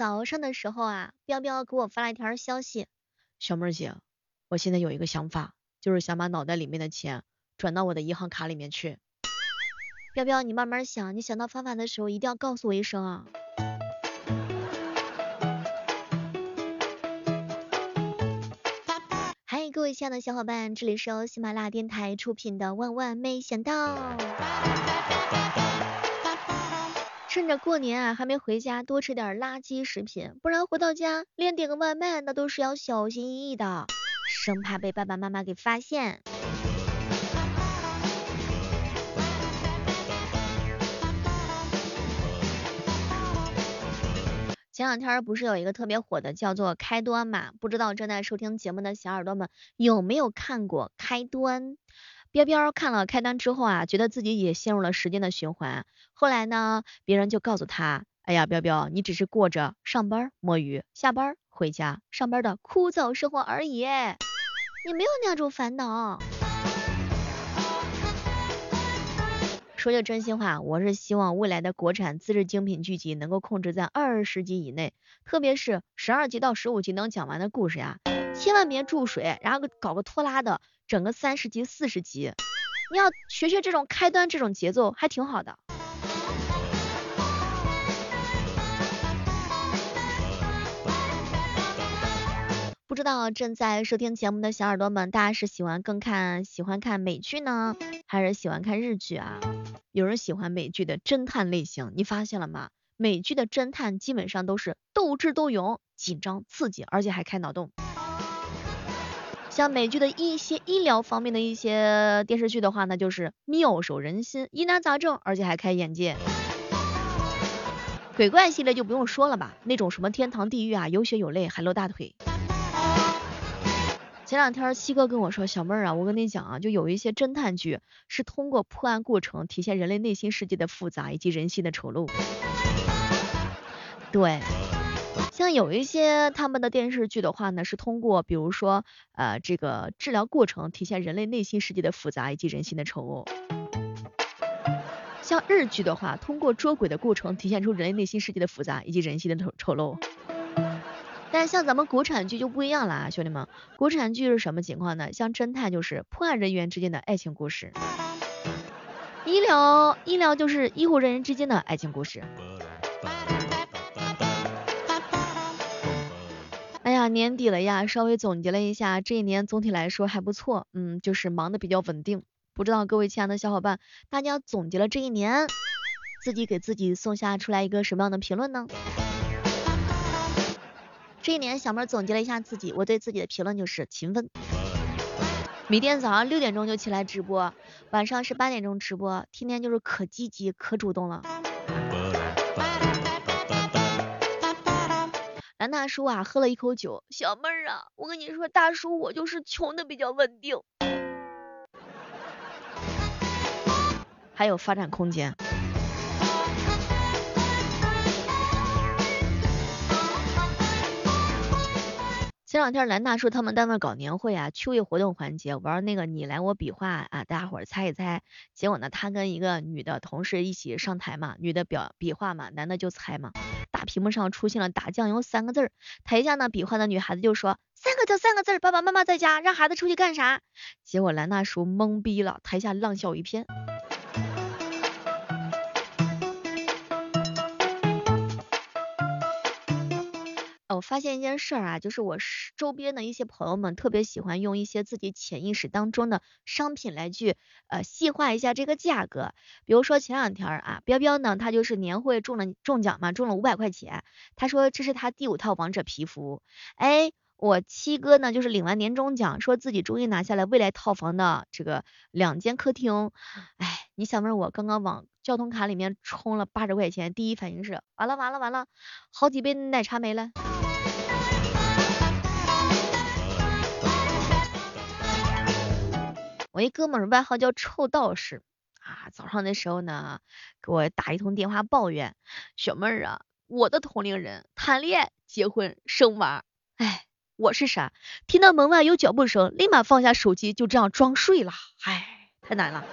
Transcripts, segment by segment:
早上的时候啊，彪彪给我发了一条消息，小妹儿姐，我现在有一个想法，就是想把脑袋里面的钱转到我的银行卡里面去。彪彪，你慢慢想，你想到方法的时候一定要告诉我一声啊。嗨，各位亲爱的小伙伴，这里是由喜马拉雅电台出品的《万万没想到》。趁着过年啊，还没回家，多吃点垃圾食品，不然回到家连点个外卖那都是要小心翼翼的，生怕被爸爸妈妈给发现。前两天不是有一个特别火的叫做开端嘛？不知道正在收听节目的小耳朵们有没有看过开端？彪彪看了开端之后啊，觉得自己也陷入了时间的循环。后来呢，别人就告诉他，哎呀，彪彪，你只是过着上班摸鱼、下班回家、上班的枯燥生活而已，你没有那种烦恼。说句真心话，我是希望未来的国产自制精品剧集能够控制在二十集以内，特别是十二集到十五集能讲完的故事呀，千万别注水，然后搞个拖拉的。整个三十集、四十集，你要学学这种开端这种节奏，还挺好的。不知道正在收听节目的小耳朵们，大家是喜欢更看喜欢看美剧呢，还是喜欢看日剧啊？有人喜欢美剧的侦探类型，你发现了吗？美剧的侦探基本上都是斗智斗勇、紧张刺激，而且还开脑洞。像美剧的一些医疗方面的一些电视剧的话，那就是妙手仁心，疑难杂症，而且还开眼界。鬼怪系列就不用说了吧，那种什么天堂地狱啊，有血有泪，还露大腿。前两天七哥跟我说，小妹儿啊，我跟你讲啊，就有一些侦探剧是通过破案过程体现人类内心世界的复杂以及人性的丑陋。对。像有一些他们的电视剧的话呢，是通过比如说呃这个治疗过程体现人类内心世界的复杂以及人性的丑恶。像日剧的话，通过捉鬼的过程体现出人类内心世界的复杂以及人性的丑丑陋。但像咱们国产剧就不一样了啊，兄弟们，国产剧是什么情况呢？像侦探就是破案人员之间的爱情故事，医疗医疗就是医护人员之间的爱情故事。年底了呀，稍微总结了一下，这一年总体来说还不错，嗯，就是忙的比较稳定。不知道各位亲爱的小伙伴，大家总结了这一年，自己给自己送下出来一个什么样的评论呢？这一年小妹总结了一下自己，我对自己的评论就是勤奋。每天早上六点钟就起来直播，晚上是八点钟直播，天天就是可积极可主动了。大叔啊，喝了一口酒，小妹儿啊，我跟你说，大叔我就是穷的比较稳定，还有发展空间。前两天蓝大叔他们单位搞年会啊，趣味活动环节玩那个你来我比划啊，大家伙儿猜一猜。结果呢，他跟一个女的同事一起上台嘛，女的表比划嘛，男的就猜嘛。屏幕上出现了打酱油三个字儿，台下呢比划的女孩子就说三个就三个字儿，爸爸妈妈在家，让孩子出去干啥？结果兰大叔懵逼了，台下浪笑一片。我发现一件事儿啊，就是我周边的一些朋友们特别喜欢用一些自己潜意识当中的商品来去呃细化一下这个价格。比如说前两天啊，彪彪呢他就是年会中了中奖嘛，中了五百块钱，他说这是他第五套王者皮肤。哎，我七哥呢就是领完年终奖，说自己终于拿下了未来套房的这个两间客厅。哎，你想问我刚刚往交通卡里面充了八十块钱，第一反应是完了完了完了，好几杯奶茶没了。我一哥们儿外号叫臭道士啊，早上的时候呢，给我打一通电话抱怨，小妹儿啊，我的同龄人谈恋爱、结婚、生娃，哎，我是啥？听到门外有脚步声，立马放下手机，就这样装睡了，哎，太难了。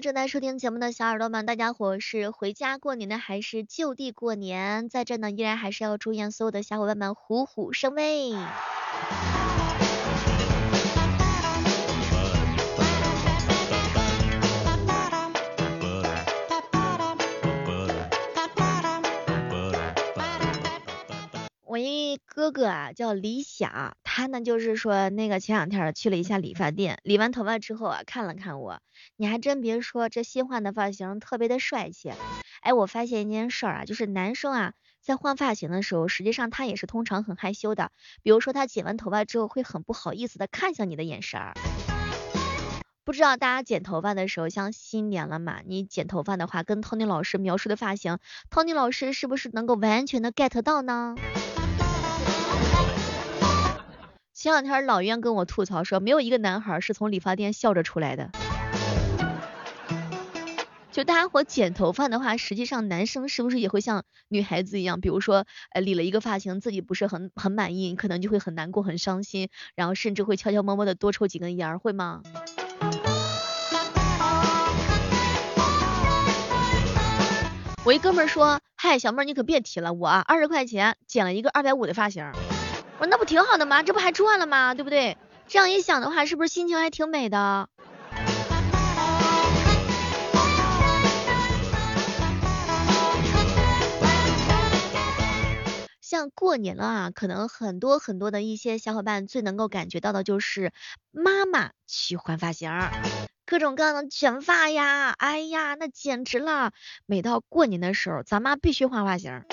正在收听节目的小耳朵们，大家伙是回家过年呢，还是就地过年？在这呢，依然还是要祝愿所有的小伙伴们虎虎生威。我一哥哥啊，叫李想，他呢就是说那个前两天去了一下理发店，理完头发之后啊，看了看我，你还真别说，这新换的发型特别的帅气。哎，我发现一件事儿啊，就是男生啊，在换发型的时候，实际上他也是通常很害羞的，比如说他剪完头发之后，会很不好意思的看向你的眼神儿。不知道大家剪头发的时候，像新年了嘛，你剪头发的话，跟 Tony 老师描述的发型，Tony 老师是不是能够完全的 get 到呢？前两天老冤跟我吐槽说，没有一个男孩是从理发店笑着出来的。就大家伙剪头发的话，实际上男生是不是也会像女孩子一样，比如说呃理了一个发型，自己不是很很满意，可能就会很难过、很伤心，然后甚至会悄悄摸摸的多抽几根烟，会吗？我一哥们儿说，嗨，小妹你可别提了，我二十块钱剪了一个二百五的发型。我说那不挺好的吗？这不还赚了吗？对不对？这样一想的话，是不是心情还挺美的？像过年了啊，可能很多很多的一些小伙伴最能够感觉到的就是妈妈去换发型，各种各样的卷发呀，哎呀，那简直了！每到过年的时候，咱妈必须换发型。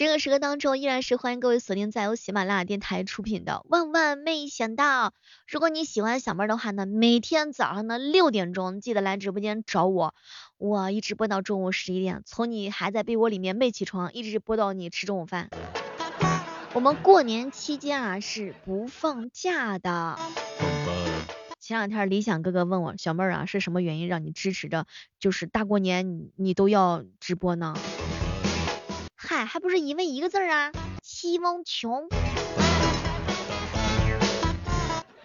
这个时刻当中，依然是欢迎各位锁定在由喜马拉雅电台出品的《万万没想到》。如果你喜欢小妹的话呢，每天早上的六点钟记得来直播间找我，我一直播到中午十一点，从你还在被窝里面没起床，一直播到你吃中午饭。我们过年期间啊是不放假的。前两天理想哥哥问我，小妹儿啊是什么原因让你支持着，就是大过年你你都要直播呢？嗨，还不是因为一个字啊，希望穷。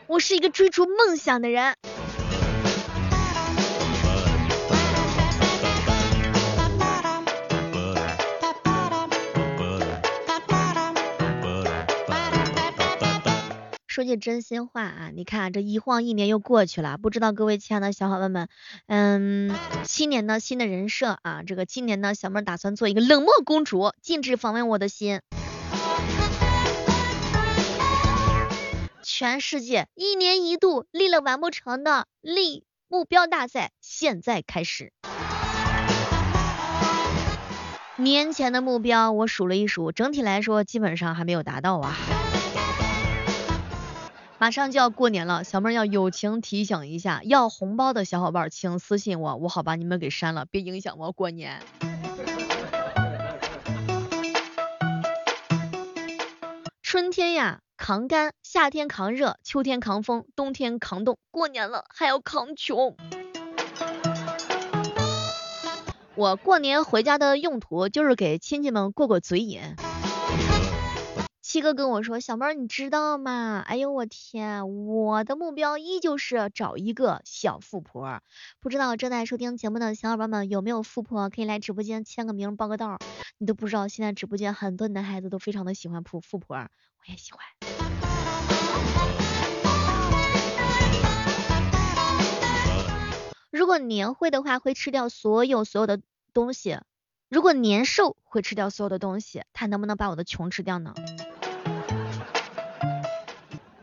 我是一个追逐梦想的人。句真心话啊，你看这一晃一年又过去了，不知道各位亲爱的小伙伴们，嗯，新年呢新的人设啊，这个今年呢小妹打算做一个冷漠公主，禁止访问我的心。全世界一年一度立了完不成的立目标大赛，现在开始。年前的目标我数了一数，整体来说基本上还没有达到啊。马上就要过年了，小妹要友情提醒一下，要红包的小伙伴请私信我，我好把你们给删了，别影响我过年。春天呀扛干，夏天扛热，秋天扛风，冬天扛冻，过年了还要扛穷。我过年回家的用途就是给亲戚们过过嘴瘾。七哥跟我说，小妹儿你知道吗？哎呦我天，我的目标依旧是找一个小富婆。不知道正在收听节目的小伙伴们有没有富婆，可以来直播间签个名报个到。你都不知道现在直播间很多男孩子都非常的喜欢富富婆，我也喜欢。如果年会的话，会吃掉所有所有的东西；如果年兽会吃掉所有的东西，它能不能把我的穷吃掉呢？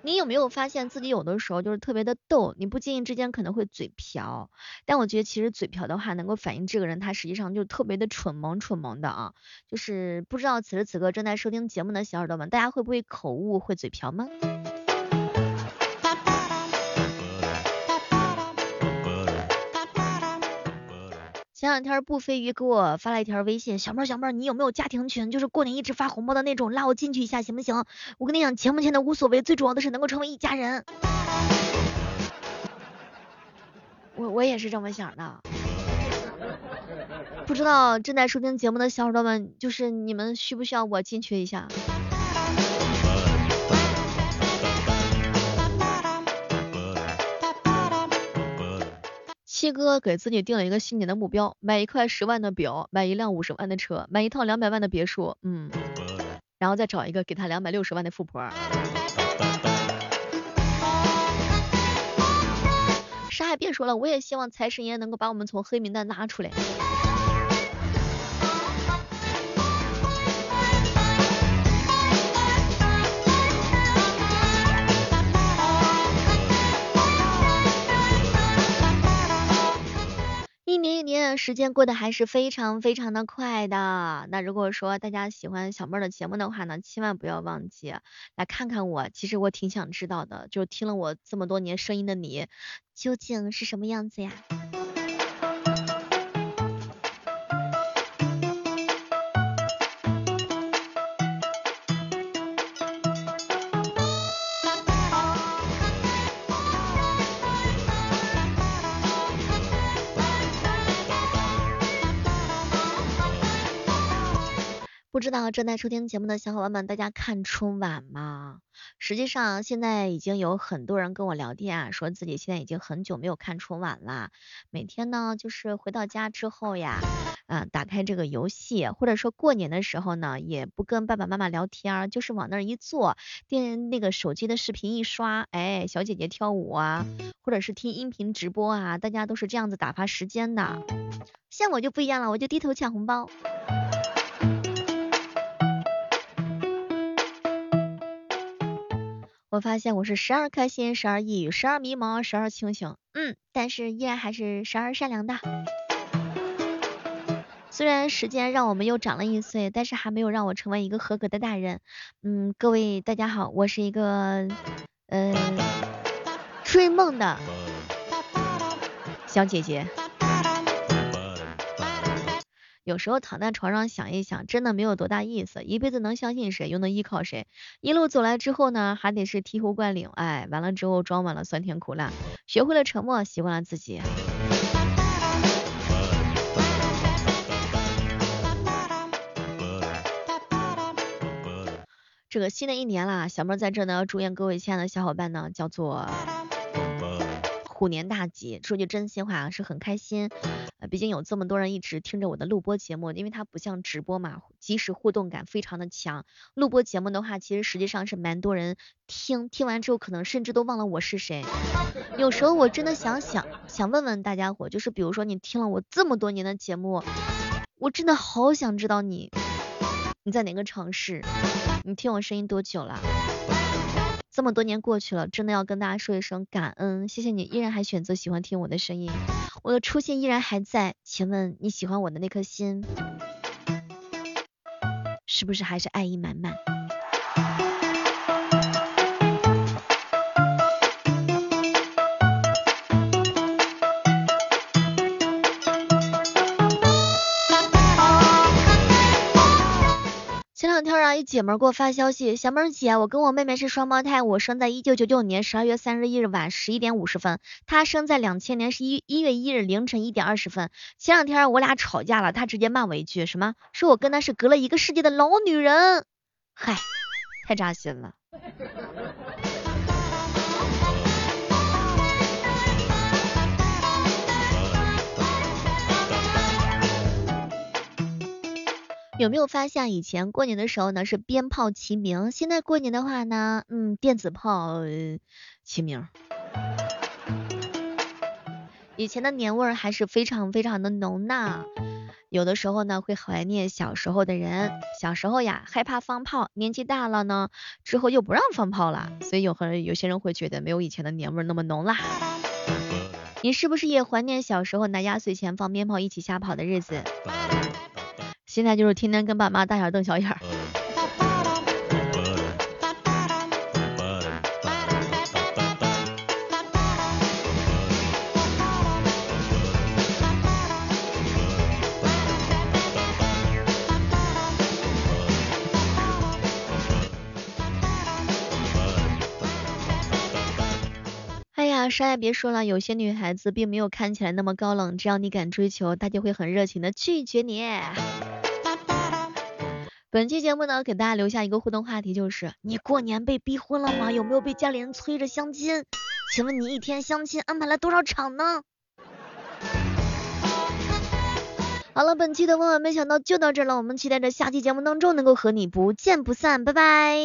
你有没有发现自己有的时候就是特别的逗？你不经意之间可能会嘴瓢，但我觉得其实嘴瓢的话，能够反映这个人他实际上就特别的蠢萌蠢萌的啊。就是不知道此时此刻正在收听节目的小耳朵们，大家会不会口误会嘴瓢吗？前两天不飞鱼给我发了一条微信，小妹儿小妹儿，你有没有家庭群？就是过年一直发红包的那种，拉我进去一下行不行？我跟你讲，钱不钱的无所谓，最主要的是能够成为一家人。我我也是这么想的。不知道正在收听节目的小伙伴们，就是你们需不需要我进去一下？七哥给自己定了一个新年的目标，买一块十万的表，买一辆五十万的车，买一套两百万的别墅，嗯，然后再找一个给他两百六十万的富婆。啥也别说了，我也希望财神爷能够把我们从黑名单拉出来。时间过得还是非常非常的快的。那如果说大家喜欢小妹儿的节目的话呢，千万不要忘记来看看我。其实我挺想知道的，就听了我这么多年声音的你，究竟是什么样子呀？知道正在收听节目的小伙伴们，大家看春晚吗？实际上，现在已经有很多人跟我聊天啊，说自己现在已经很久没有看春晚了。每天呢，就是回到家之后呀，嗯，打开这个游戏，或者说过年的时候呢，也不跟爸爸妈妈聊天，就是往那儿一坐，电那个手机的视频一刷，哎，小姐姐跳舞啊，或者是听音频直播啊，大家都是这样子打发时间的。像我就不一样了，我就低头抢红包。我发现我是时而开心，时而抑郁，时而迷茫，时而清醒，嗯，但是依然还是时而善良的。虽然时间让我们又长了一岁，但是还没有让我成为一个合格的大人。嗯，各位大家好，我是一个呃 追梦的小姐姐。有时候躺在床上想一想，真的没有多大意思。一辈子能相信谁，又能依靠谁？一路走来之后呢，还得是醍醐灌顶。哎，完了之后装满了酸甜苦辣，学会了沉默，习惯了自己。这个新的一年啦，小妹在这呢，祝愿各位亲爱的小伙伴呢，叫做。虎年大吉，说句真心话是很开心，呃，毕竟有这么多人一直听着我的录播节目，因为它不像直播嘛，即时互动感非常的强。录播节目的话，其实实际上是蛮多人听，听完之后可能甚至都忘了我是谁。有时候我真的想想，想问问大家伙，就是比如说你听了我这么多年的节目，我真的好想知道你你在哪个城市，你听我声音多久了？这么多年过去了，真的要跟大家说一声感恩，谢谢你依然还选择喜欢听我的声音，我的初心依然还在，请问你喜欢我的那颗心，是不是还是爱意满满？前两天啊，一姐们给我发消息，小妹儿姐，我跟我妹妹是双胞胎，我生在一九九九年十二月三十一日晚十一点五十分，她生在两千年十一一月一日凌晨一点二十分。前两天我俩吵架了，她直接骂我一句，什么？说我跟她是隔了一个世界的老女人，嗨，太扎心了。有没有发现以前过年的时候呢是鞭炮齐鸣，现在过年的话呢，嗯，电子炮齐鸣。以前的年味儿还是非常非常的浓呢。有的时候呢会怀念小时候的人，小时候呀害怕放炮，年纪大了呢之后又不让放炮了，所以有很有些人会觉得没有以前的年味儿那么浓啦。你是不是也怀念小时候拿压岁钱放鞭炮一起瞎跑的日子？现在就是天天跟爸妈大眼瞪小眼儿。哎呀，啥也别说了，有些女孩子并没有看起来那么高冷，只要你敢追求，她就会很热情的拒绝你。本期节目呢给大家留下一个互动话题就是你过年被逼婚了吗？有没有被家里人催着相亲？请问你一天相亲安排了多少场呢？好了本期的万万没想到就到这了我们期待着下期节目当中能够和你不见不散拜拜。